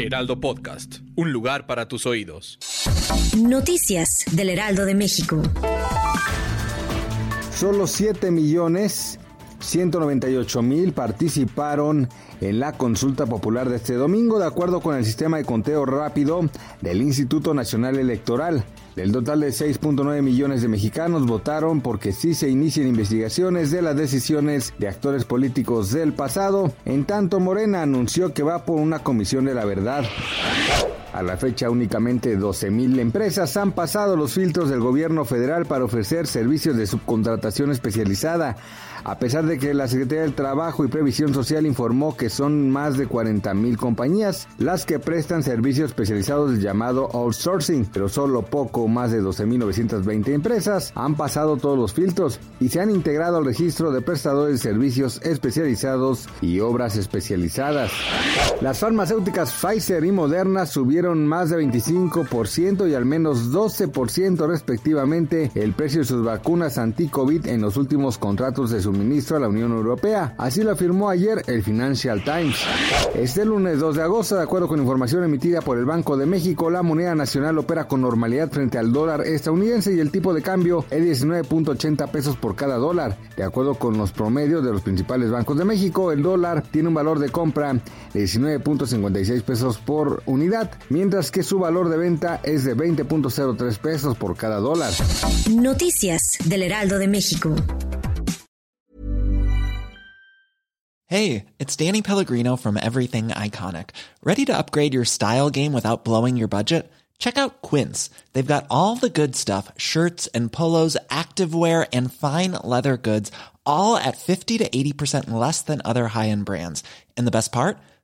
Heraldo Podcast, un lugar para tus oídos. Noticias del Heraldo de México. Solo 7 millones 198 mil participaron en la consulta popular de este domingo, de acuerdo con el sistema de conteo rápido del Instituto Nacional Electoral. Del total de 6.9 millones de mexicanos votaron porque sí se inicien investigaciones de las decisiones de actores políticos del pasado, en tanto Morena anunció que va por una comisión de la verdad. A la fecha únicamente 12.000 empresas han pasado los filtros del gobierno federal para ofrecer servicios de subcontratación especializada, a pesar de que la Secretaría del Trabajo y Previsión Social informó que son más de 40.000 compañías las que prestan servicios especializados llamado outsourcing, pero solo poco más de 12.920 empresas han pasado todos los filtros y se han integrado al registro de prestadores de servicios especializados y obras especializadas. Las farmacéuticas Pfizer y Moderna subieron más de 25% y al menos 12% respectivamente el precio de sus vacunas anti-COVID en los últimos contratos de suministro a la Unión Europea. Así lo afirmó ayer el Financial Times. Este lunes 2 de agosto, de acuerdo con información emitida por el Banco de México, la moneda nacional opera con normalidad frente al dólar estadounidense y el tipo de cambio es 19.80 pesos por cada dólar. De acuerdo con los promedios de los principales bancos de México, el dólar tiene un valor de compra de 19.56 pesos por unidad, mientras que su valor de venta es de 20.03 pesos por cada dólar. Noticias del Heraldo de México. Hey, it's Danny Pellegrino from Everything Iconic. Ready to upgrade your style game without blowing your budget? Check out Quince. They've got all the good stuff shirts and polos, activewear, and fine leather goods, all at 50 to 80% less than other high end brands. And the best part?